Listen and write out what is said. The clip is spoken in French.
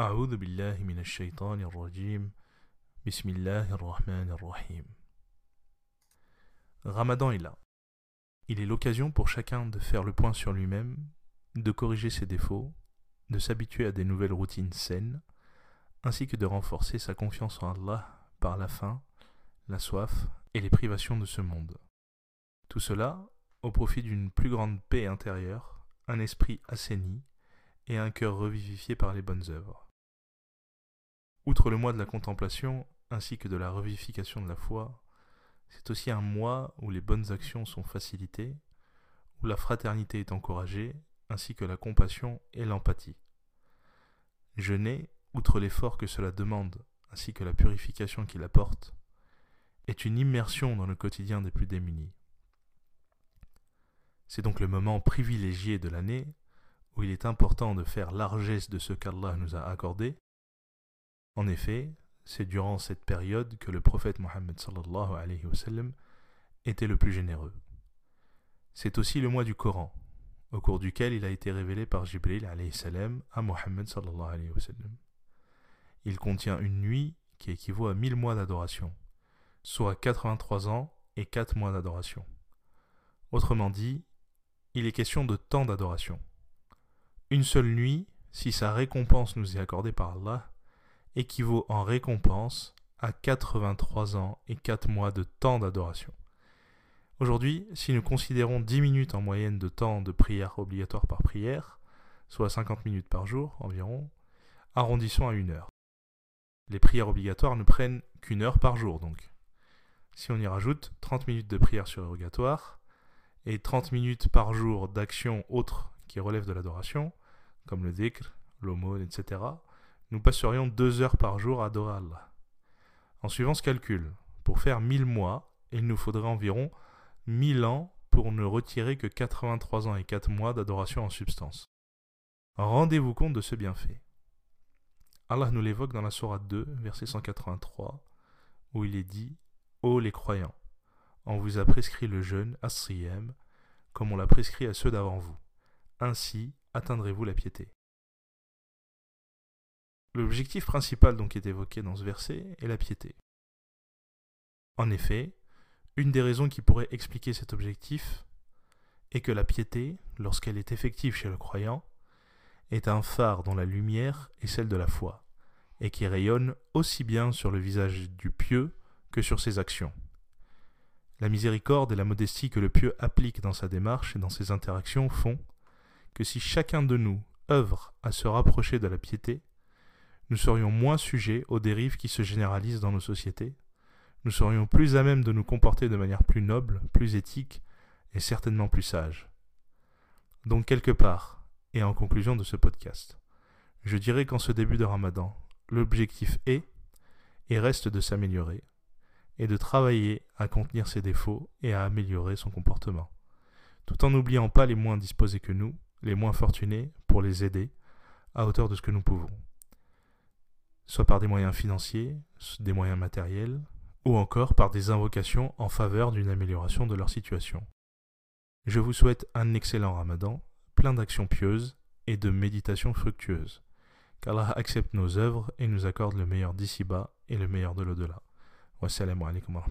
أعوذ بالله من الشيطان الرجيم بسم الله الرحمن الرحيم Ramadan est là. Il est l'occasion pour chacun de faire le point sur lui-même, de corriger ses défauts, de s'habituer à des nouvelles routines saines, ainsi que de renforcer sa confiance en Allah par la faim, la soif et les privations de ce monde. Tout cela au profit d'une plus grande paix intérieure, un esprit assaini et un cœur revivifié par les bonnes œuvres. Outre le mois de la contemplation ainsi que de la revivification de la foi, c'est aussi un mois où les bonnes actions sont facilitées, où la fraternité est encouragée, ainsi que la compassion et l'empathie. Jeûner, outre l'effort que cela demande, ainsi que la purification qu'il apporte, est une immersion dans le quotidien des plus démunis. C'est donc le moment privilégié de l'année où il est important de faire largesse de ce qu'Allah nous a accordé. En effet, c'est durant cette période que le prophète Mohammed alayhi wa sallam était le plus généreux. C'est aussi le mois du Coran, au cours duquel il a été révélé par Jibril à Mohammed wa sallam. Il contient une nuit qui équivaut à mille mois d'adoration, soit 83 ans et 4 mois d'adoration. Autrement dit, il est question de temps d'adoration. Une seule nuit, si sa récompense nous est accordée par Allah, équivaut en récompense à 83 ans et 4 mois de temps d'adoration. Aujourd'hui, si nous considérons 10 minutes en moyenne de temps de prière obligatoire par prière, soit 50 minutes par jour environ, arrondissons à une heure. Les prières obligatoires ne prennent qu'une heure par jour donc. Si on y rajoute 30 minutes de prière surrogatoire et 30 minutes par jour d'action autre qui relève de l'adoration, comme le dhikr, l'aumône, etc., nous passerions deux heures par jour à adorer Allah. En suivant ce calcul, pour faire mille mois, il nous faudrait environ mille ans pour ne retirer que 83 ans et 4 mois d'adoration en substance. Rendez-vous compte de ce bienfait. Allah nous l'évoque dans la Sourate 2, verset 183, où il est dit Ô les croyants, on vous a prescrit le jeûne, as comme on l'a prescrit à ceux d'avant vous. Ainsi atteindrez-vous la piété. L'objectif principal donc est évoqué dans ce verset est la piété. En effet, une des raisons qui pourrait expliquer cet objectif est que la piété, lorsqu'elle est effective chez le croyant, est un phare dont la lumière est celle de la foi, et qui rayonne aussi bien sur le visage du pieux que sur ses actions. La miséricorde et la modestie que le pieux applique dans sa démarche et dans ses interactions font que si chacun de nous œuvre à se rapprocher de la piété, nous serions moins sujets aux dérives qui se généralisent dans nos sociétés, nous serions plus à même de nous comporter de manière plus noble, plus éthique et certainement plus sage. Donc quelque part, et en conclusion de ce podcast, je dirais qu'en ce début de Ramadan, l'objectif est et reste de s'améliorer, et de travailler à contenir ses défauts et à améliorer son comportement, tout en n'oubliant pas les moins disposés que nous, les moins fortunés, pour les aider à hauteur de ce que nous pouvons soit par des moyens financiers, des moyens matériels, ou encore par des invocations en faveur d'une amélioration de leur situation. Je vous souhaite un excellent ramadan, plein d'actions pieuses et de méditations fructueuses. Qu'Allah accepte nos œuvres et nous accorde le meilleur d'ici-bas et le meilleur de l'au-delà. Wassalamu alaikum wa.